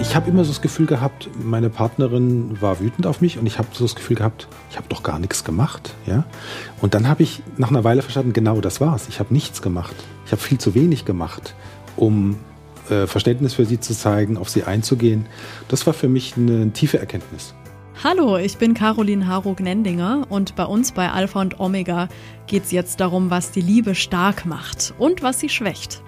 ich habe immer so das Gefühl gehabt, meine Partnerin war wütend auf mich und ich habe so das Gefühl gehabt, ich habe doch gar nichts gemacht. Ja? Und dann habe ich nach einer Weile verstanden, genau das war's. Ich habe nichts gemacht. Ich habe viel zu wenig gemacht, um äh, Verständnis für sie zu zeigen, auf sie einzugehen. Das war für mich eine tiefe Erkenntnis. Hallo, ich bin Caroline Harog-Nendinger und bei uns bei Alpha und Omega geht es jetzt darum, was die Liebe stark macht und was sie schwächt.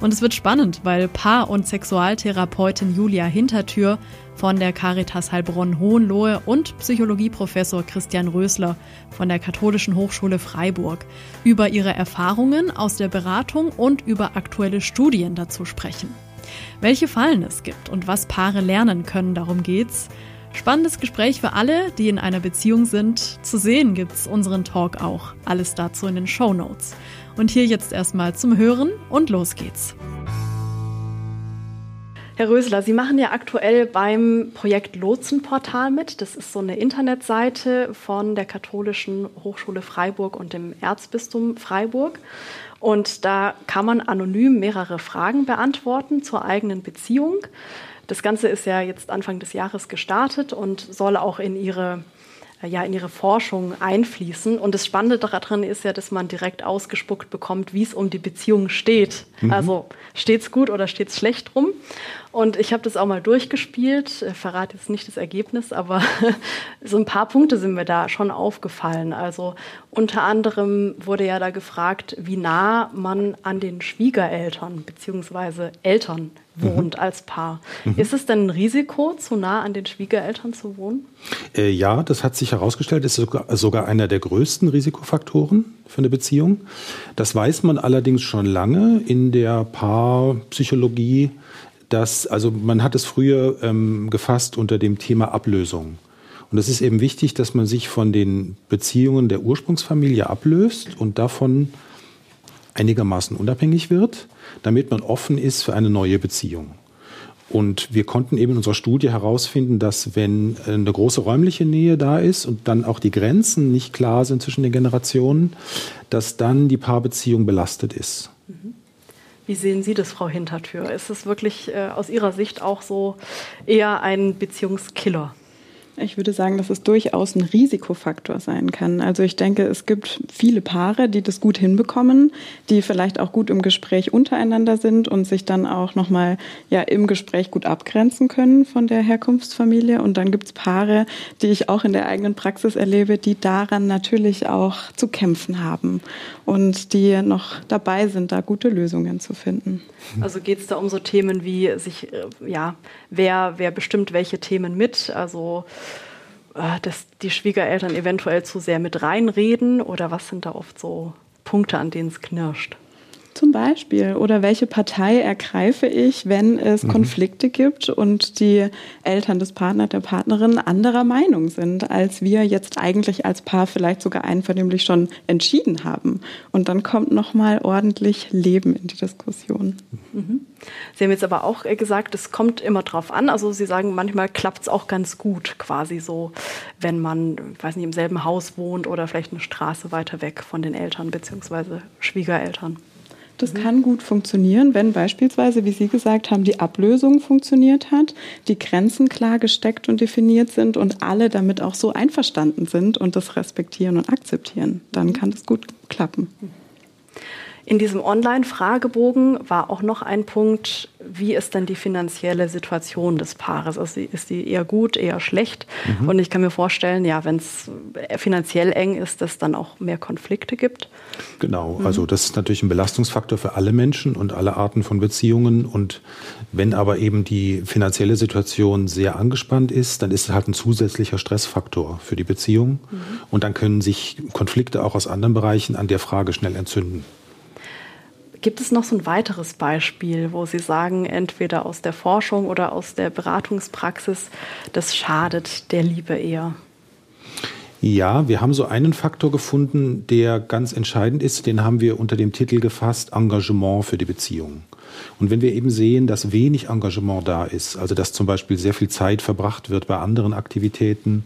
Und es wird spannend, weil Paar- und Sexualtherapeutin Julia Hintertür von der Caritas Heilbronn Hohenlohe und Psychologieprofessor Christian Rösler von der Katholischen Hochschule Freiburg über ihre Erfahrungen aus der Beratung und über aktuelle Studien dazu sprechen. Welche Fallen es gibt und was Paare lernen können, darum geht's. Spannendes Gespräch für alle, die in einer Beziehung sind. Zu sehen gibt's unseren Talk auch. Alles dazu in den Show Notes. Und hier jetzt erstmal zum Hören und los geht's. Herr Rösler, Sie machen ja aktuell beim Projekt Lotsenportal mit. Das ist so eine Internetseite von der Katholischen Hochschule Freiburg und dem Erzbistum Freiburg. Und da kann man anonym mehrere Fragen beantworten zur eigenen Beziehung. Das Ganze ist ja jetzt Anfang des Jahres gestartet und soll auch in Ihre äh, ja in ihre Forschung einfließen. Und das Spannende daran ist ja, dass man direkt ausgespuckt bekommt, wie es um die Beziehung steht. Mhm. Also steht es gut oder steht es schlecht rum. Und ich habe das auch mal durchgespielt, ich verrate jetzt nicht das Ergebnis, aber so ein paar Punkte sind mir da schon aufgefallen. Also unter anderem wurde ja da gefragt, wie nah man an den Schwiegereltern bzw. Eltern wohnt mhm. als Paar. Mhm. Ist es denn ein Risiko, zu nah an den Schwiegereltern zu wohnen? Äh, ja, das hat sich herausgestellt, ist sogar, sogar einer der größten Risikofaktoren für eine Beziehung. Das weiß man allerdings schon lange in der Paarpsychologie dass, also man hat es früher ähm, gefasst unter dem Thema Ablösung. Und es ist eben wichtig, dass man sich von den Beziehungen der Ursprungsfamilie ablöst und davon einigermaßen unabhängig wird, damit man offen ist für eine neue Beziehung. Und wir konnten eben in unserer Studie herausfinden, dass wenn eine große räumliche Nähe da ist und dann auch die Grenzen nicht klar sind zwischen den Generationen, dass dann die Paarbeziehung belastet ist. Wie sehen Sie das, Frau Hintertür? Ist es wirklich äh, aus Ihrer Sicht auch so eher ein Beziehungskiller? Ich würde sagen, dass es durchaus ein Risikofaktor sein kann. Also ich denke, es gibt viele Paare, die das gut hinbekommen, die vielleicht auch gut im Gespräch untereinander sind und sich dann auch nochmal ja, im Gespräch gut abgrenzen können von der Herkunftsfamilie. Und dann gibt es Paare, die ich auch in der eigenen Praxis erlebe, die daran natürlich auch zu kämpfen haben und die noch dabei sind, da gute Lösungen zu finden. Also geht es da um so Themen wie sich, äh, ja, wer, wer bestimmt welche Themen mit? Also dass die Schwiegereltern eventuell zu sehr mit reinreden oder was sind da oft so Punkte, an denen es knirscht? Zum Beispiel. Oder welche Partei ergreife ich, wenn es mhm. Konflikte gibt und die Eltern des Partners, der Partnerin anderer Meinung sind, als wir jetzt eigentlich als Paar vielleicht sogar einvernehmlich schon entschieden haben. Und dann kommt nochmal ordentlich Leben in die Diskussion. Mhm. Sie haben jetzt aber auch gesagt, es kommt immer drauf an. Also Sie sagen, manchmal klappt es auch ganz gut, quasi so, wenn man, ich weiß nicht, im selben Haus wohnt oder vielleicht eine Straße weiter weg von den Eltern bzw. Schwiegereltern. Das mhm. kann gut funktionieren, wenn beispielsweise, wie Sie gesagt haben, die Ablösung funktioniert hat, die Grenzen klar gesteckt und definiert sind und alle damit auch so einverstanden sind und das respektieren und akzeptieren. Dann mhm. kann das gut klappen. In diesem Online-Fragebogen war auch noch ein Punkt, wie ist denn die finanzielle Situation des Paares? Also ist die eher gut, eher schlecht? Mhm. Und ich kann mir vorstellen, ja, wenn es finanziell eng ist, dass es dann auch mehr Konflikte gibt. Genau, mhm. also das ist natürlich ein Belastungsfaktor für alle Menschen und alle Arten von Beziehungen. Und wenn aber eben die finanzielle Situation sehr angespannt ist, dann ist es halt ein zusätzlicher Stressfaktor für die Beziehung. Mhm. Und dann können sich Konflikte auch aus anderen Bereichen an der Frage schnell entzünden. Gibt es noch so ein weiteres Beispiel, wo Sie sagen, entweder aus der Forschung oder aus der Beratungspraxis, das schadet der Liebe eher? Ja, wir haben so einen Faktor gefunden, der ganz entscheidend ist. Den haben wir unter dem Titel gefasst, Engagement für die Beziehung. Und wenn wir eben sehen, dass wenig Engagement da ist, also dass zum Beispiel sehr viel Zeit verbracht wird bei anderen Aktivitäten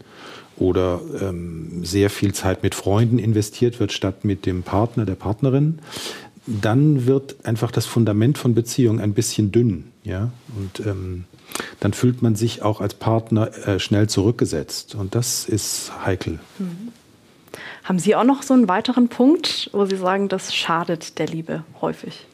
oder ähm, sehr viel Zeit mit Freunden investiert wird statt mit dem Partner, der Partnerin, dann wird einfach das Fundament von Beziehung ein bisschen dünn. Ja? Und ähm, dann fühlt man sich auch als Partner äh, schnell zurückgesetzt. Und das ist heikel. Mhm. Haben Sie auch noch so einen weiteren Punkt, wo Sie sagen, das schadet der Liebe häufig?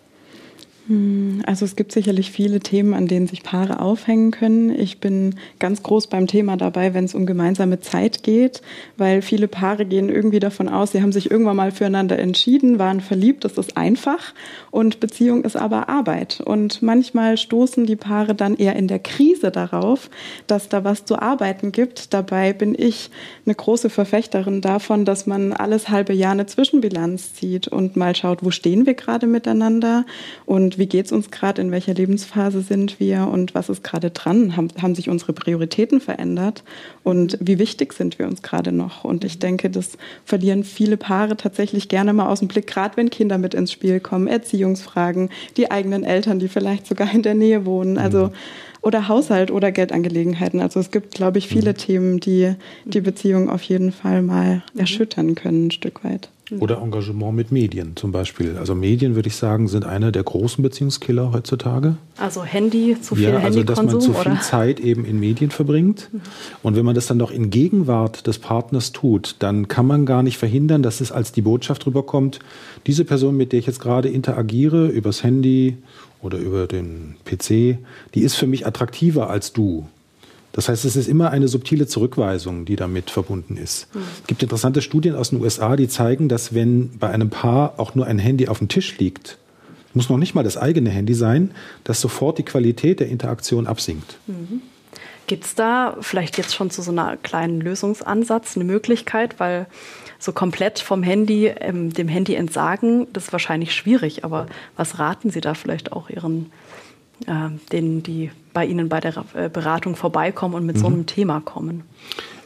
Hm, also es gibt sicherlich viele Themen, an denen sich Paare aufhängen können. Ich bin ganz groß beim Thema dabei, wenn es um gemeinsame Zeit geht, weil viele Paare gehen irgendwie davon aus, sie haben sich irgendwann mal füreinander entschieden, waren verliebt, das ist einfach und Beziehung ist aber Arbeit. Und manchmal stoßen die Paare dann eher in der Krise darauf, dass da was zu arbeiten gibt. Dabei bin ich eine große Verfechterin davon, dass man alles halbe Jahr eine Zwischenbilanz zieht und mal schaut, wo stehen wir gerade miteinander und wie geht es uns gerade, in welcher Lebensphase sind wir und was ist gerade dran? Haben, haben sich unsere Prioritäten verändert und wie wichtig sind wir uns gerade noch? Und ich denke, das verlieren viele Paare tatsächlich gerne mal aus dem Blick, gerade wenn Kinder mit ins Spiel kommen, Erziehungsfragen, die eigenen Eltern, die vielleicht sogar in der Nähe wohnen. Also mhm. oder Haushalt oder Geldangelegenheiten. Also es gibt, glaube ich, viele mhm. Themen, die die Beziehung auf jeden Fall mal mhm. erschüttern können, ein Stück weit. Mhm. Oder Engagement mit Medien zum Beispiel. Also Medien, würde ich sagen, sind einer der großen Beziehungskiller heutzutage. Also Handy, zu viel ja, also dass man zu viel Zeit eben in Medien verbringt. Mhm. Und wenn man das dann doch in Gegenwart des Partners tut, dann kann man gar nicht verhindern, dass es als die Botschaft rüberkommt, diese Person, mit der ich jetzt gerade interagiere, übers Handy oder über den PC, die ist für mich attraktiver als du. Das heißt, es ist immer eine subtile Zurückweisung, die damit verbunden ist. Mhm. Es gibt interessante Studien aus den USA, die zeigen, dass wenn bei einem Paar auch nur ein Handy auf dem Tisch liegt, muss noch nicht mal das eigene Handy sein, dass sofort die Qualität der Interaktion absinkt. Mhm. Gibt es da vielleicht jetzt schon zu so einer kleinen Lösungsansatz eine Möglichkeit, weil so komplett vom Handy, ähm, dem Handy entsagen, das ist wahrscheinlich schwierig, aber was raten Sie da vielleicht auch Ihren denen, die bei Ihnen bei der äh, Beratung vorbeikommen und mit mhm. so einem Thema kommen?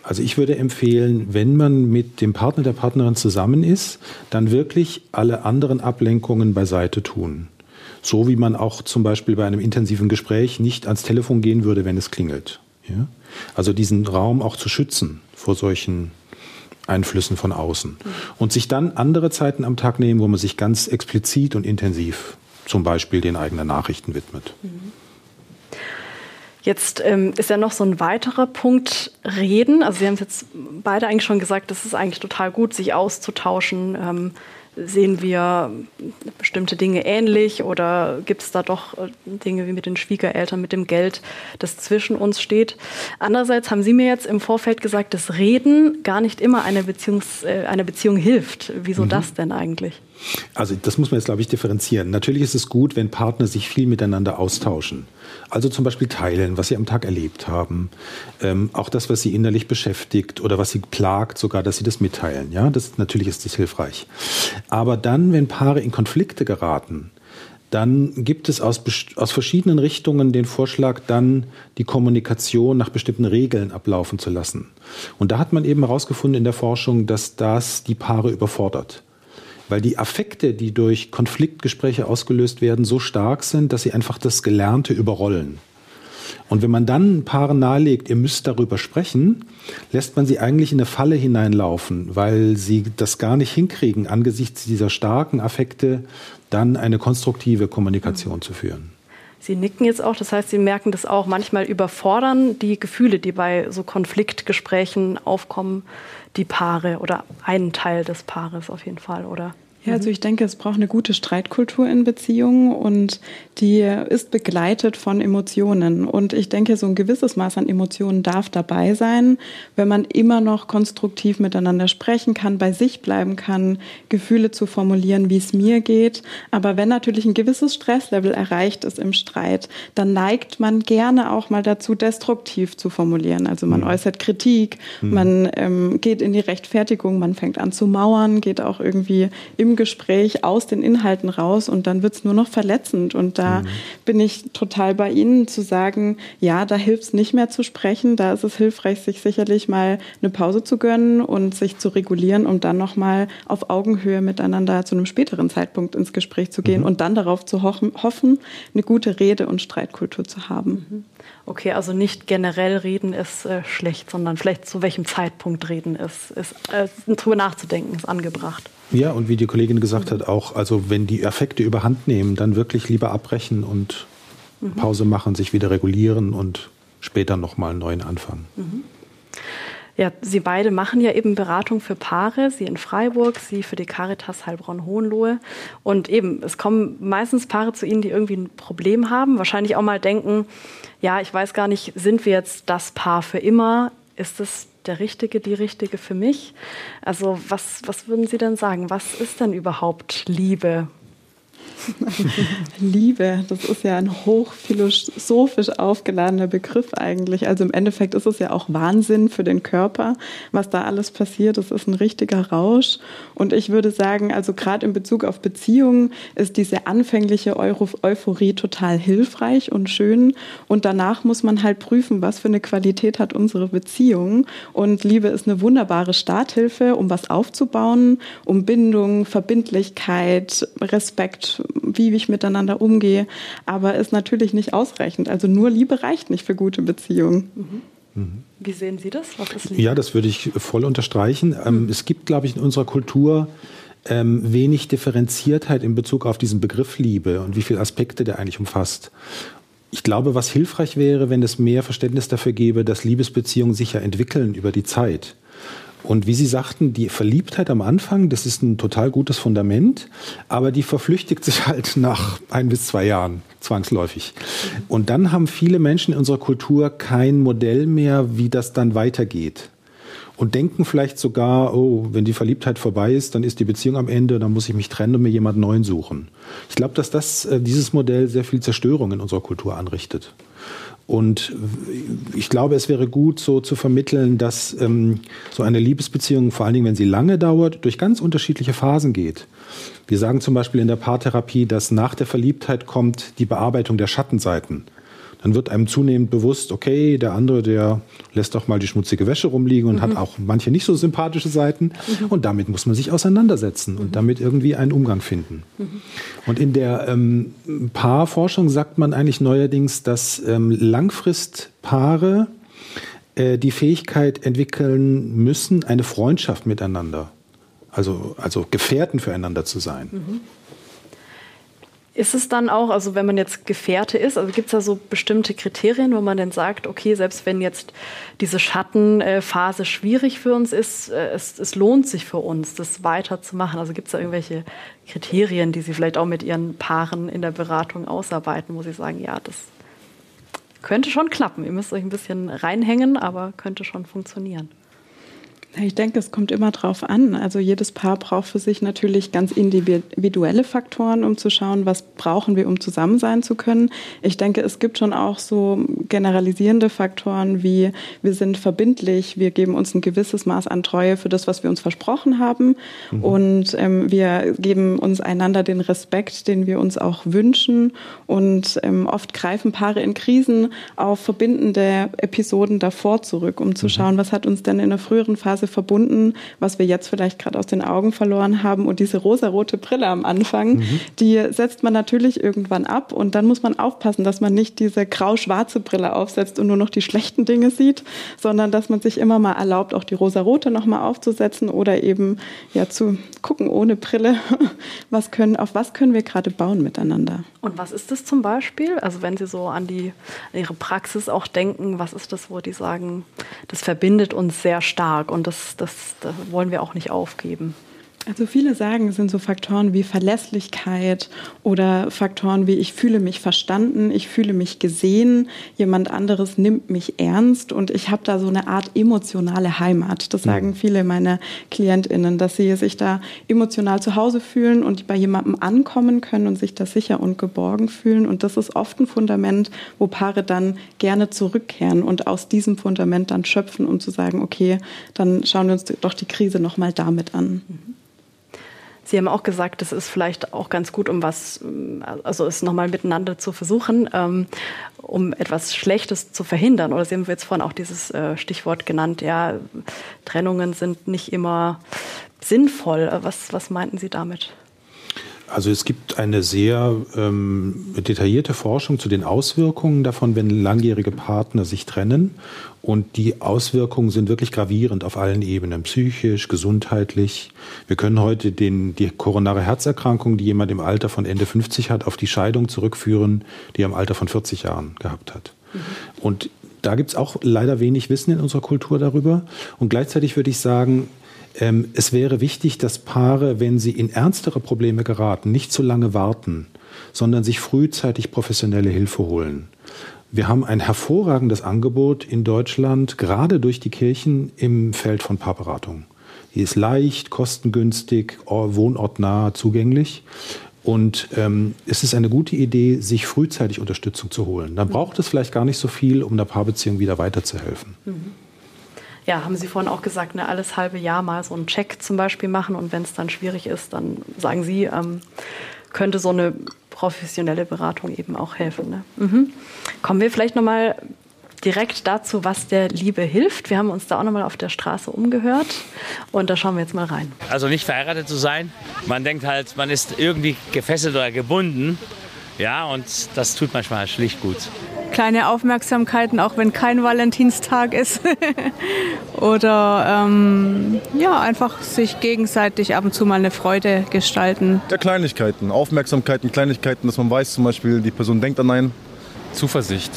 Also ich würde empfehlen, wenn man mit dem Partner der Partnerin zusammen ist, dann wirklich alle anderen Ablenkungen beiseite tun. So wie man auch zum Beispiel bei einem intensiven Gespräch nicht ans Telefon gehen würde, wenn es klingelt. Ja? Also diesen Raum auch zu schützen vor solchen Einflüssen von außen. Mhm. Und sich dann andere Zeiten am Tag nehmen, wo man sich ganz explizit und intensiv zum Beispiel den eigenen Nachrichten widmet. Jetzt ähm, ist ja noch so ein weiterer Punkt Reden. Also Sie haben es jetzt beide eigentlich schon gesagt, das ist eigentlich total gut, sich auszutauschen. Ähm, sehen wir bestimmte Dinge ähnlich oder gibt es da doch äh, Dinge wie mit den Schwiegereltern, mit dem Geld, das zwischen uns steht? Andererseits haben Sie mir jetzt im Vorfeld gesagt, dass Reden gar nicht immer eine, Beziehungs, äh, eine Beziehung hilft. Wieso mhm. das denn eigentlich? Also das muss man jetzt, glaube ich, differenzieren. Natürlich ist es gut, wenn Partner sich viel miteinander austauschen. Also zum Beispiel teilen, was sie am Tag erlebt haben. Ähm, auch das, was sie innerlich beschäftigt oder was sie plagt, sogar, dass sie das mitteilen. Ja, das, natürlich ist das hilfreich. Aber dann, wenn Paare in Konflikte geraten, dann gibt es aus, aus verschiedenen Richtungen den Vorschlag, dann die Kommunikation nach bestimmten Regeln ablaufen zu lassen. Und da hat man eben herausgefunden in der Forschung, dass das die Paare überfordert weil die Affekte, die durch Konfliktgespräche ausgelöst werden, so stark sind, dass sie einfach das Gelernte überrollen. Und wenn man dann Paaren nahelegt, ihr müsst darüber sprechen, lässt man sie eigentlich in eine Falle hineinlaufen, weil sie das gar nicht hinkriegen, angesichts dieser starken Affekte dann eine konstruktive Kommunikation zu führen. Sie nicken jetzt auch, das heißt, Sie merken das auch. Manchmal überfordern die Gefühle, die bei so Konfliktgesprächen aufkommen, die Paare oder einen Teil des Paares auf jeden Fall, oder? Ja, also ich denke, es braucht eine gute Streitkultur in Beziehungen und die ist begleitet von Emotionen. Und ich denke, so ein gewisses Maß an Emotionen darf dabei sein, wenn man immer noch konstruktiv miteinander sprechen kann, bei sich bleiben kann, Gefühle zu formulieren, wie es mir geht. Aber wenn natürlich ein gewisses Stresslevel erreicht ist im Streit, dann neigt man gerne auch mal dazu, destruktiv zu formulieren. Also man mhm. äußert Kritik, mhm. man ähm, geht in die Rechtfertigung, man fängt an zu mauern, geht auch irgendwie im im Gespräch aus den Inhalten raus und dann wird es nur noch verletzend. Und da mhm. bin ich total bei Ihnen zu sagen, ja, da hilft es nicht mehr zu sprechen. Da ist es hilfreich, sich sicherlich mal eine Pause zu gönnen und sich zu regulieren, um dann nochmal auf Augenhöhe miteinander zu einem späteren Zeitpunkt ins Gespräch zu gehen mhm. und dann darauf zu hoffen, eine gute Rede- und Streitkultur zu haben. Mhm. Okay, also nicht generell reden ist äh, schlecht, sondern vielleicht zu welchem Zeitpunkt reden ist, ist äh, drüber nachzudenken, ist angebracht. Ja, und wie die Kollegin gesagt hat, auch, also wenn die Effekte überhand nehmen, dann wirklich lieber abbrechen und mhm. Pause machen, sich wieder regulieren und später nochmal einen neuen Anfang. Mhm. Ja, Sie beide machen ja eben Beratung für Paare, Sie in Freiburg, Sie für die Caritas Heilbronn-Hohenlohe. Und eben, es kommen meistens Paare zu Ihnen, die irgendwie ein Problem haben, wahrscheinlich auch mal denken, ja, ich weiß gar nicht, sind wir jetzt das Paar für immer? Ist es der Richtige, die Richtige für mich? Also was, was würden Sie denn sagen? Was ist denn überhaupt Liebe? Liebe, das ist ja ein hochphilosophisch aufgeladener Begriff eigentlich. Also im Endeffekt ist es ja auch Wahnsinn für den Körper, was da alles passiert. Das ist ein richtiger Rausch. Und ich würde sagen, also gerade in Bezug auf Beziehungen ist diese anfängliche Euphorie total hilfreich und schön. Und danach muss man halt prüfen, was für eine Qualität hat unsere Beziehung. Und Liebe ist eine wunderbare Starthilfe, um was aufzubauen, um Bindung, Verbindlichkeit, Respekt, wie ich miteinander umgehe, aber ist natürlich nicht ausreichend. Also nur Liebe reicht nicht für gute Beziehungen. Mhm. Mhm. Wie sehen Sie das? ja, das würde ich voll unterstreichen. Ähm, es gibt, glaube ich, in unserer Kultur ähm, wenig Differenziertheit in Bezug auf diesen Begriff Liebe und wie viele Aspekte der eigentlich umfasst. Ich glaube, was hilfreich wäre, wenn es mehr Verständnis dafür gäbe, dass Liebesbeziehungen sich ja entwickeln über die Zeit. Und wie Sie sagten, die Verliebtheit am Anfang, das ist ein total gutes Fundament, aber die verflüchtigt sich halt nach ein bis zwei Jahren zwangsläufig. Und dann haben viele Menschen in unserer Kultur kein Modell mehr, wie das dann weitergeht. Und denken vielleicht sogar, oh, wenn die Verliebtheit vorbei ist, dann ist die Beziehung am Ende, dann muss ich mich trennen und mir jemand neuen suchen. Ich glaube, dass das, äh, dieses Modell sehr viel Zerstörung in unserer Kultur anrichtet. Und ich glaube, es wäre gut, so zu vermitteln, dass ähm, so eine Liebesbeziehung, vor allen Dingen, wenn sie lange dauert, durch ganz unterschiedliche Phasen geht. Wir sagen zum Beispiel in der Paartherapie, dass nach der Verliebtheit kommt die Bearbeitung der Schattenseiten dann wird einem zunehmend bewusst, okay, der andere, der lässt doch mal die schmutzige Wäsche rumliegen und mhm. hat auch manche nicht so sympathische Seiten. Mhm. Und damit muss man sich auseinandersetzen und mhm. damit irgendwie einen Umgang finden. Mhm. Und in der ähm, Paarforschung sagt man eigentlich neuerdings, dass ähm, Langfristpaare äh, die Fähigkeit entwickeln müssen, eine Freundschaft miteinander, also, also Gefährten füreinander zu sein. Mhm. Ist es dann auch, also wenn man jetzt Gefährte ist, also gibt es da so bestimmte Kriterien, wo man dann sagt, okay, selbst wenn jetzt diese Schattenphase schwierig für uns ist, äh, es, es lohnt sich für uns, das weiterzumachen. Also gibt es da irgendwelche Kriterien, die Sie vielleicht auch mit Ihren Paaren in der Beratung ausarbeiten, wo Sie sagen, ja, das könnte schon klappen. Ihr müsst euch ein bisschen reinhängen, aber könnte schon funktionieren. Ich denke, es kommt immer drauf an. Also jedes Paar braucht für sich natürlich ganz individuelle Faktoren, um zu schauen, was brauchen wir, um zusammen sein zu können. Ich denke, es gibt schon auch so generalisierende Faktoren wie wir sind verbindlich, wir geben uns ein gewisses Maß an Treue für das, was wir uns versprochen haben mhm. und ähm, wir geben uns einander den Respekt, den wir uns auch wünschen. Und ähm, oft greifen Paare in Krisen auf verbindende Episoden davor zurück, um zu mhm. schauen, was hat uns denn in der früheren Phase Phase verbunden, was wir jetzt vielleicht gerade aus den Augen verloren haben. Und diese rosarote Brille am Anfang, mhm. die setzt man natürlich irgendwann ab. Und dann muss man aufpassen, dass man nicht diese grau-schwarze Brille aufsetzt und nur noch die schlechten Dinge sieht, sondern dass man sich immer mal erlaubt, auch die rosarote nochmal aufzusetzen oder eben ja zu gucken ohne Brille, was können, auf was können wir gerade bauen miteinander. Und was ist das zum Beispiel? Also wenn Sie so an, die, an Ihre Praxis auch denken, was ist das, wo die sagen, das verbindet uns sehr stark und das, das, das wollen wir auch nicht aufgeben. Also viele sagen, es sind so Faktoren wie Verlässlichkeit oder Faktoren wie ich fühle mich verstanden, ich fühle mich gesehen, jemand anderes nimmt mich ernst und ich habe da so eine Art emotionale Heimat. Das sagen viele meiner Klientinnen, dass sie sich da emotional zu Hause fühlen und bei jemandem ankommen können und sich da sicher und geborgen fühlen. Und das ist oft ein Fundament, wo Paare dann gerne zurückkehren und aus diesem Fundament dann schöpfen, um zu sagen, okay, dann schauen wir uns doch die Krise nochmal damit an. Sie haben auch gesagt, es ist vielleicht auch ganz gut, um was, also es nochmal miteinander zu versuchen, ähm, um etwas Schlechtes zu verhindern. Oder Sie haben jetzt vorhin auch dieses äh, Stichwort genannt, ja, Trennungen sind nicht immer sinnvoll. Was, was meinten Sie damit? Also es gibt eine sehr ähm, detaillierte Forschung zu den Auswirkungen davon, wenn langjährige Partner sich trennen. Und die Auswirkungen sind wirklich gravierend auf allen Ebenen, psychisch, gesundheitlich. Wir können heute den, die koronare Herzerkrankung, die jemand im Alter von Ende 50 hat, auf die Scheidung zurückführen, die er im Alter von 40 Jahren gehabt hat. Mhm. Und da gibt es auch leider wenig Wissen in unserer Kultur darüber. Und gleichzeitig würde ich sagen, ähm, es wäre wichtig, dass Paare, wenn sie in ernstere Probleme geraten, nicht zu lange warten, sondern sich frühzeitig professionelle Hilfe holen. Wir haben ein hervorragendes Angebot in Deutschland, gerade durch die Kirchen im Feld von Paarberatung. Die ist leicht, kostengünstig, wohnortnah zugänglich. Und ähm, es ist eine gute Idee, sich frühzeitig Unterstützung zu holen. Dann braucht es vielleicht gar nicht so viel, um der Paarbeziehung wieder weiterzuhelfen. Mhm. Ja, haben Sie vorhin auch gesagt, ne, alles halbe Jahr mal so einen Check zum Beispiel machen und wenn es dann schwierig ist, dann sagen Sie, ähm, könnte so eine professionelle Beratung eben auch helfen. Ne? Mhm. Kommen wir vielleicht nochmal direkt dazu, was der Liebe hilft. Wir haben uns da auch nochmal auf der Straße umgehört und da schauen wir jetzt mal rein. Also nicht verheiratet zu sein. Man denkt halt, man ist irgendwie gefesselt oder gebunden. Ja, und das tut manchmal schlicht gut. Kleine Aufmerksamkeiten, auch wenn kein Valentinstag ist. Oder ähm, ja, einfach sich gegenseitig ab und zu mal eine Freude gestalten. Der Kleinigkeiten, Aufmerksamkeiten, Kleinigkeiten, dass man weiß, zum Beispiel, die Person denkt an einen. Zuversicht.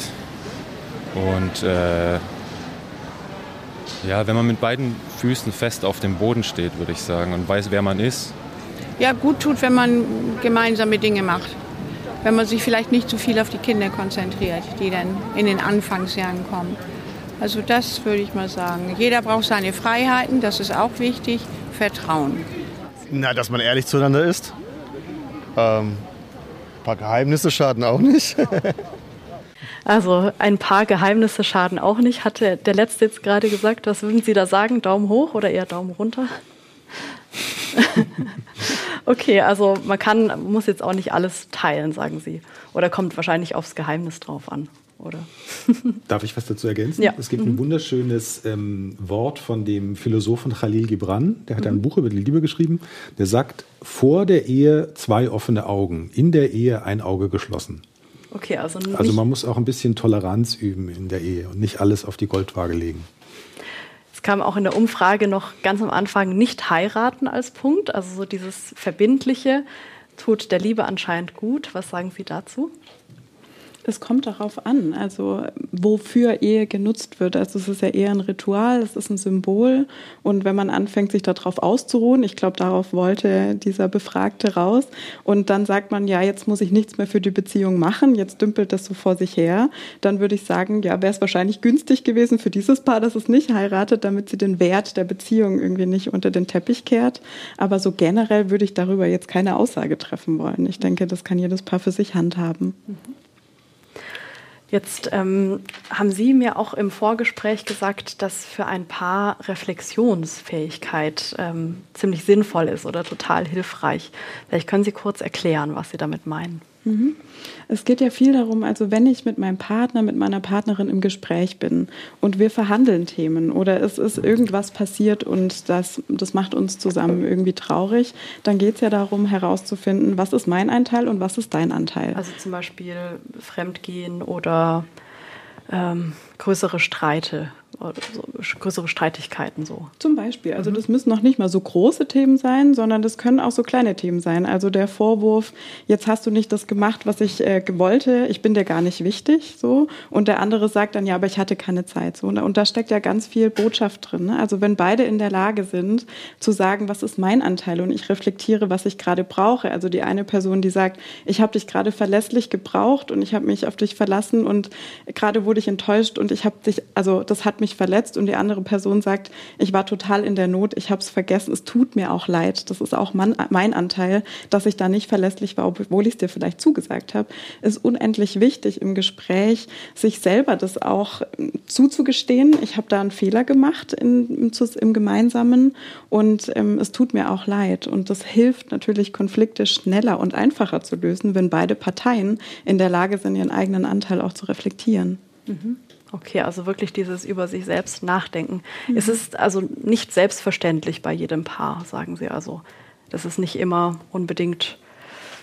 Und äh, ja, wenn man mit beiden Füßen fest auf dem Boden steht, würde ich sagen, und weiß, wer man ist. Ja, gut tut, wenn man gemeinsame Dinge macht. Wenn man sich vielleicht nicht zu viel auf die Kinder konzentriert, die dann in den Anfangsjahren kommen. Also das würde ich mal sagen. Jeder braucht seine Freiheiten, das ist auch wichtig. Vertrauen. Na, dass man ehrlich zueinander ist. Ähm, ein paar Geheimnisse schaden auch nicht. Also ein paar Geheimnisse schaden auch nicht, hatte der Letzte jetzt gerade gesagt. Was würden Sie da sagen? Daumen hoch oder eher Daumen runter? okay, also man kann, muss jetzt auch nicht alles teilen, sagen Sie. Oder kommt wahrscheinlich aufs Geheimnis drauf an, oder? Darf ich was dazu ergänzen? Ja. Es gibt mhm. ein wunderschönes ähm, Wort von dem Philosophen Khalil Gibran, der hat mhm. ein Buch über die Liebe geschrieben, der sagt, vor der Ehe zwei offene Augen, in der Ehe ein Auge geschlossen. Okay, also, also man muss auch ein bisschen Toleranz üben in der Ehe und nicht alles auf die Goldwaage legen. Es kam auch in der Umfrage noch ganz am Anfang nicht heiraten als Punkt. Also so dieses Verbindliche tut der Liebe anscheinend gut. Was sagen Sie dazu? Es kommt darauf an, also wofür Ehe genutzt wird. Also es ist ja eher ein Ritual, es ist ein Symbol. Und wenn man anfängt, sich darauf auszuruhen, ich glaube, darauf wollte dieser Befragte raus. Und dann sagt man, ja, jetzt muss ich nichts mehr für die Beziehung machen, jetzt dümpelt das so vor sich her. Dann würde ich sagen, ja, wäre es wahrscheinlich günstig gewesen für dieses Paar, dass es nicht heiratet, damit sie den Wert der Beziehung irgendwie nicht unter den Teppich kehrt. Aber so generell würde ich darüber jetzt keine Aussage treffen wollen. Ich denke, das kann jedes Paar für sich handhaben. Mhm. Jetzt ähm, haben Sie mir auch im Vorgespräch gesagt, dass für ein Paar Reflexionsfähigkeit ähm, ziemlich sinnvoll ist oder total hilfreich. Vielleicht können Sie kurz erklären, was Sie damit meinen. Mhm. Es geht ja viel darum, also wenn ich mit meinem Partner, mit meiner Partnerin im Gespräch bin und wir verhandeln Themen oder es ist irgendwas passiert und das, das macht uns zusammen irgendwie traurig, dann geht es ja darum herauszufinden, was ist mein Anteil und was ist dein Anteil. Also zum Beispiel Fremdgehen oder ähm, größere Streite so größere Streitigkeiten so. Zum Beispiel. Also mhm. das müssen noch nicht mal so große Themen sein, sondern das können auch so kleine Themen sein. Also der Vorwurf, jetzt hast du nicht das gemacht, was ich äh, wollte, ich bin dir gar nicht wichtig, so. Und der andere sagt dann, ja, aber ich hatte keine Zeit, so. Und da steckt ja ganz viel Botschaft drin. Ne? Also wenn beide in der Lage sind, zu sagen, was ist mein Anteil und ich reflektiere, was ich gerade brauche. Also die eine Person, die sagt, ich habe dich gerade verlässlich gebraucht und ich habe mich auf dich verlassen und gerade wurde ich enttäuscht und ich habe dich, also das hat mich mich verletzt und die andere Person sagt, ich war total in der Not, ich habe es vergessen, es tut mir auch leid, das ist auch mein, mein Anteil, dass ich da nicht verlässlich war, obwohl ich es dir vielleicht zugesagt habe, ist unendlich wichtig im Gespräch, sich selber das auch zuzugestehen. Ich habe da einen Fehler gemacht in, im, im Gemeinsamen und ähm, es tut mir auch leid. Und das hilft natürlich, Konflikte schneller und einfacher zu lösen, wenn beide Parteien in der Lage sind, ihren eigenen Anteil auch zu reflektieren. Mhm. Okay, also wirklich dieses über sich selbst nachdenken. Mhm. Es ist also nicht selbstverständlich bei jedem Paar, sagen Sie also. Das ist nicht immer unbedingt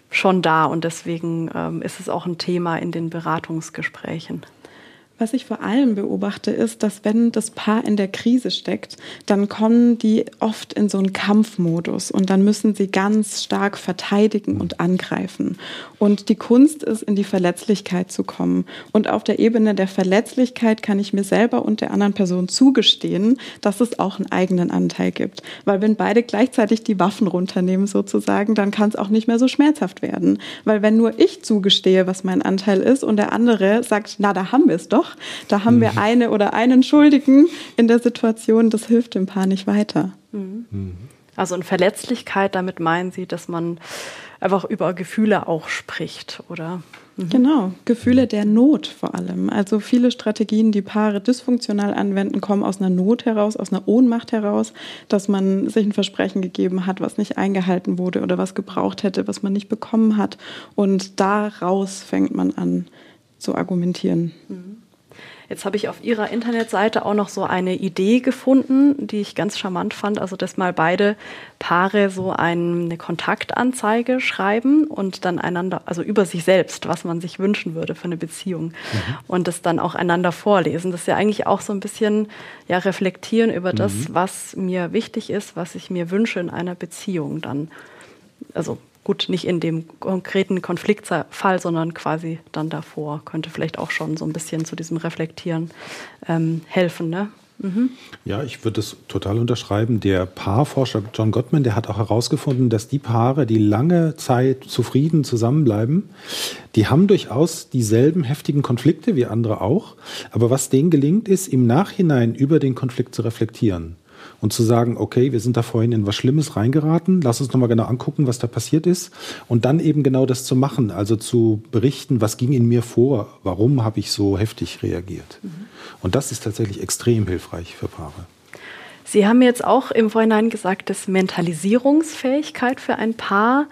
schon da und deswegen ähm, ist es auch ein Thema in den Beratungsgesprächen. Was ich vor allem beobachte, ist, dass wenn das Paar in der Krise steckt, dann kommen die oft in so einen Kampfmodus und dann müssen sie ganz stark verteidigen und angreifen. Und die Kunst ist, in die Verletzlichkeit zu kommen. Und auf der Ebene der Verletzlichkeit kann ich mir selber und der anderen Person zugestehen, dass es auch einen eigenen Anteil gibt. Weil wenn beide gleichzeitig die Waffen runternehmen sozusagen, dann kann es auch nicht mehr so schmerzhaft werden. Weil wenn nur ich zugestehe, was mein Anteil ist und der andere sagt, na, da haben wir es doch, da haben wir mhm. eine oder einen Schuldigen in der Situation, das hilft dem Paar nicht weiter. Mhm. Also in Verletzlichkeit, damit meinen Sie, dass man einfach über Gefühle auch spricht, oder? Mhm. Genau, Gefühle der Not vor allem. Also viele Strategien, die Paare dysfunktional anwenden, kommen aus einer Not heraus, aus einer Ohnmacht heraus, dass man sich ein Versprechen gegeben hat, was nicht eingehalten wurde oder was gebraucht hätte, was man nicht bekommen hat. Und daraus fängt man an zu argumentieren. Mhm. Jetzt habe ich auf Ihrer Internetseite auch noch so eine Idee gefunden, die ich ganz charmant fand. Also, dass mal beide Paare so eine Kontaktanzeige schreiben und dann einander, also über sich selbst, was man sich wünschen würde für eine Beziehung mhm. und das dann auch einander vorlesen. Das ist ja eigentlich auch so ein bisschen ja, reflektieren über das, mhm. was mir wichtig ist, was ich mir wünsche in einer Beziehung dann. Also gut, nicht in dem konkreten Konfliktfall, sondern quasi dann davor, könnte vielleicht auch schon so ein bisschen zu diesem Reflektieren ähm, helfen. Ne? Mhm. Ja, ich würde es total unterschreiben. Der Paarforscher John Gottman, der hat auch herausgefunden, dass die Paare, die lange Zeit zufrieden zusammenbleiben, die haben durchaus dieselben heftigen Konflikte wie andere auch. Aber was denen gelingt, ist im Nachhinein über den Konflikt zu reflektieren und zu sagen, okay, wir sind da vorhin in was Schlimmes reingeraten, lass uns nochmal genau angucken, was da passiert ist und dann eben genau das zu machen, also zu berichten, was ging in mir vor, warum habe ich so heftig reagiert. Mhm. Und das ist tatsächlich extrem hilfreich für Paare. Sie haben jetzt auch im Vorhinein gesagt, dass Mentalisierungsfähigkeit für ein Paar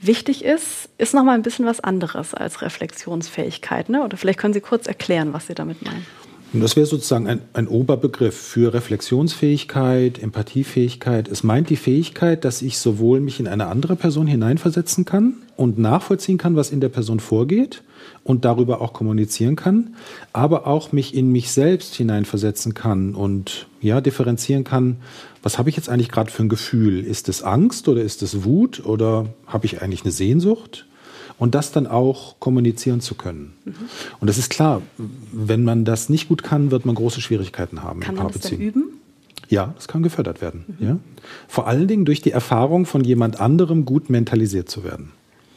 wichtig ist, ist nochmal ein bisschen was anderes als Reflexionsfähigkeit. Ne? Oder vielleicht können Sie kurz erklären, was Sie damit meinen. Und das wäre sozusagen ein, ein Oberbegriff für Reflexionsfähigkeit, Empathiefähigkeit. Es meint die Fähigkeit, dass ich sowohl mich in eine andere Person hineinversetzen kann und nachvollziehen kann, was in der Person vorgeht und darüber auch kommunizieren kann, aber auch mich in mich selbst hineinversetzen kann und ja, differenzieren kann, was habe ich jetzt eigentlich gerade für ein Gefühl? Ist es Angst oder ist es Wut oder habe ich eigentlich eine Sehnsucht? Und das dann auch kommunizieren zu können. Mhm. Und das ist klar, wenn man das nicht gut kann, wird man große Schwierigkeiten haben. Kann man das üben? Ja, das kann gefördert werden. Mhm. Ja? Vor allen Dingen durch die Erfahrung von jemand anderem gut mentalisiert zu werden.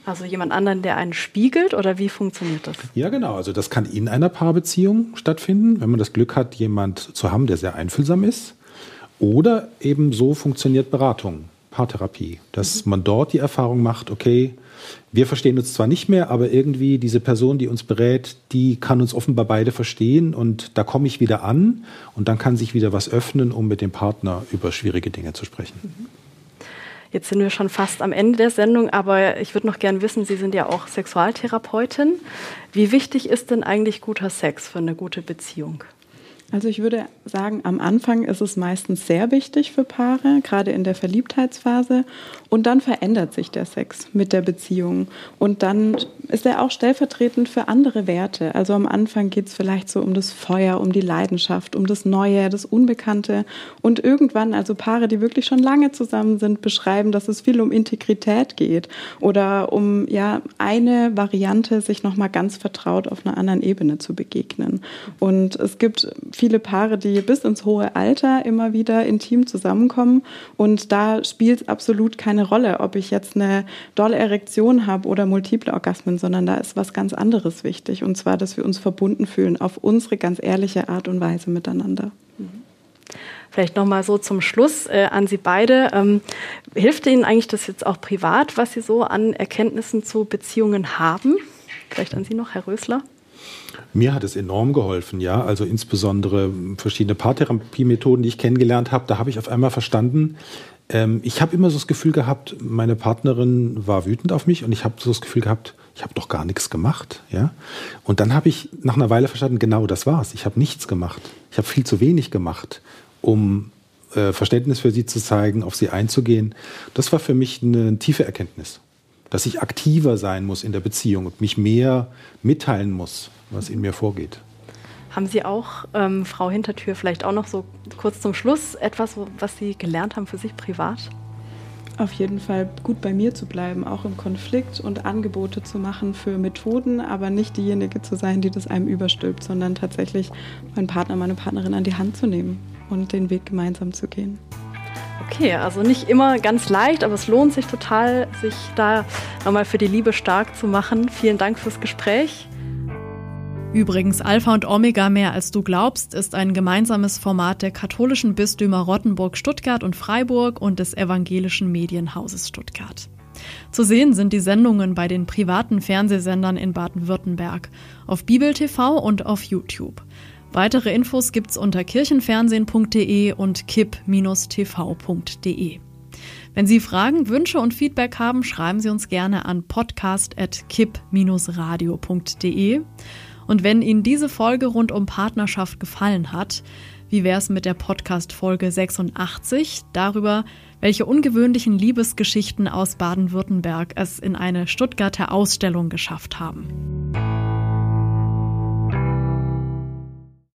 Also jemand anderen, der einen spiegelt oder wie funktioniert das? Ja, genau. Also das kann in einer Paarbeziehung stattfinden, wenn man das Glück hat, jemand zu haben, der sehr einfühlsam ist. Oder eben so funktioniert Beratung, Paartherapie, dass mhm. man dort die Erfahrung macht, okay, wir verstehen uns zwar nicht mehr, aber irgendwie diese Person, die uns berät, die kann uns offenbar beide verstehen und da komme ich wieder an und dann kann sich wieder was öffnen, um mit dem Partner über schwierige Dinge zu sprechen. Jetzt sind wir schon fast am Ende der Sendung, aber ich würde noch gern wissen, Sie sind ja auch Sexualtherapeutin. Wie wichtig ist denn eigentlich guter Sex für eine gute Beziehung? Also ich würde sagen, am Anfang ist es meistens sehr wichtig für Paare, gerade in der Verliebtheitsphase. Und dann verändert sich der Sex mit der Beziehung. Und dann ist er auch stellvertretend für andere Werte. Also am Anfang geht es vielleicht so um das Feuer, um die Leidenschaft, um das Neue, das Unbekannte. Und irgendwann, also Paare, die wirklich schon lange zusammen sind, beschreiben, dass es viel um Integrität geht oder um ja eine Variante, sich nochmal ganz vertraut auf einer anderen Ebene zu begegnen. Und es gibt viele Paare, die bis ins hohe Alter immer wieder intim zusammenkommen. Und da spielt es absolut keine Rolle, ob ich jetzt eine dolle Erektion habe oder multiple Orgasmen, sondern da ist was ganz anderes wichtig. Und zwar, dass wir uns verbunden fühlen auf unsere ganz ehrliche Art und Weise miteinander. Vielleicht noch mal so zum Schluss äh, an Sie beide. Ähm, hilft Ihnen eigentlich das jetzt auch privat, was Sie so an Erkenntnissen zu Beziehungen haben? Vielleicht an Sie noch, Herr Rösler. Mir hat es enorm geholfen, ja. Also insbesondere verschiedene Paartherapiemethoden, die ich kennengelernt habe. Da habe ich auf einmal verstanden, ähm, ich habe immer so das Gefühl gehabt, meine Partnerin war wütend auf mich und ich habe so das Gefühl gehabt, ich habe doch gar nichts gemacht, ja. Und dann habe ich nach einer Weile verstanden, genau das war's. Ich habe nichts gemacht. Ich habe viel zu wenig gemacht, um äh, Verständnis für sie zu zeigen, auf sie einzugehen. Das war für mich eine tiefe Erkenntnis, dass ich aktiver sein muss in der Beziehung und mich mehr mitteilen muss was in mir vorgeht. Haben Sie auch, ähm, Frau Hintertür, vielleicht auch noch so kurz zum Schluss etwas, was Sie gelernt haben für sich privat? Auf jeden Fall gut bei mir zu bleiben, auch im Konflikt und Angebote zu machen für Methoden, aber nicht diejenige zu sein, die das einem überstülpt, sondern tatsächlich meinen Partner, meine Partnerin an die Hand zu nehmen und den Weg gemeinsam zu gehen. Okay, also nicht immer ganz leicht, aber es lohnt sich total, sich da nochmal für die Liebe stark zu machen. Vielen Dank fürs Gespräch. Übrigens, Alpha und Omega mehr als du glaubst ist ein gemeinsames Format der katholischen Bistümer Rottenburg, Stuttgart und Freiburg und des evangelischen Medienhauses Stuttgart. Zu sehen sind die Sendungen bei den privaten Fernsehsendern in Baden-Württemberg, auf Bibel TV und auf YouTube. Weitere Infos gibt's unter kirchenfernsehen.de und kipp-tv.de. Wenn Sie Fragen, Wünsche und Feedback haben, schreiben Sie uns gerne an podcast.kipp-radio.de. Und wenn Ihnen diese Folge rund um Partnerschaft gefallen hat, wie wäre es mit der Podcast-Folge 86 darüber, welche ungewöhnlichen Liebesgeschichten aus Baden-Württemberg es in eine Stuttgarter Ausstellung geschafft haben?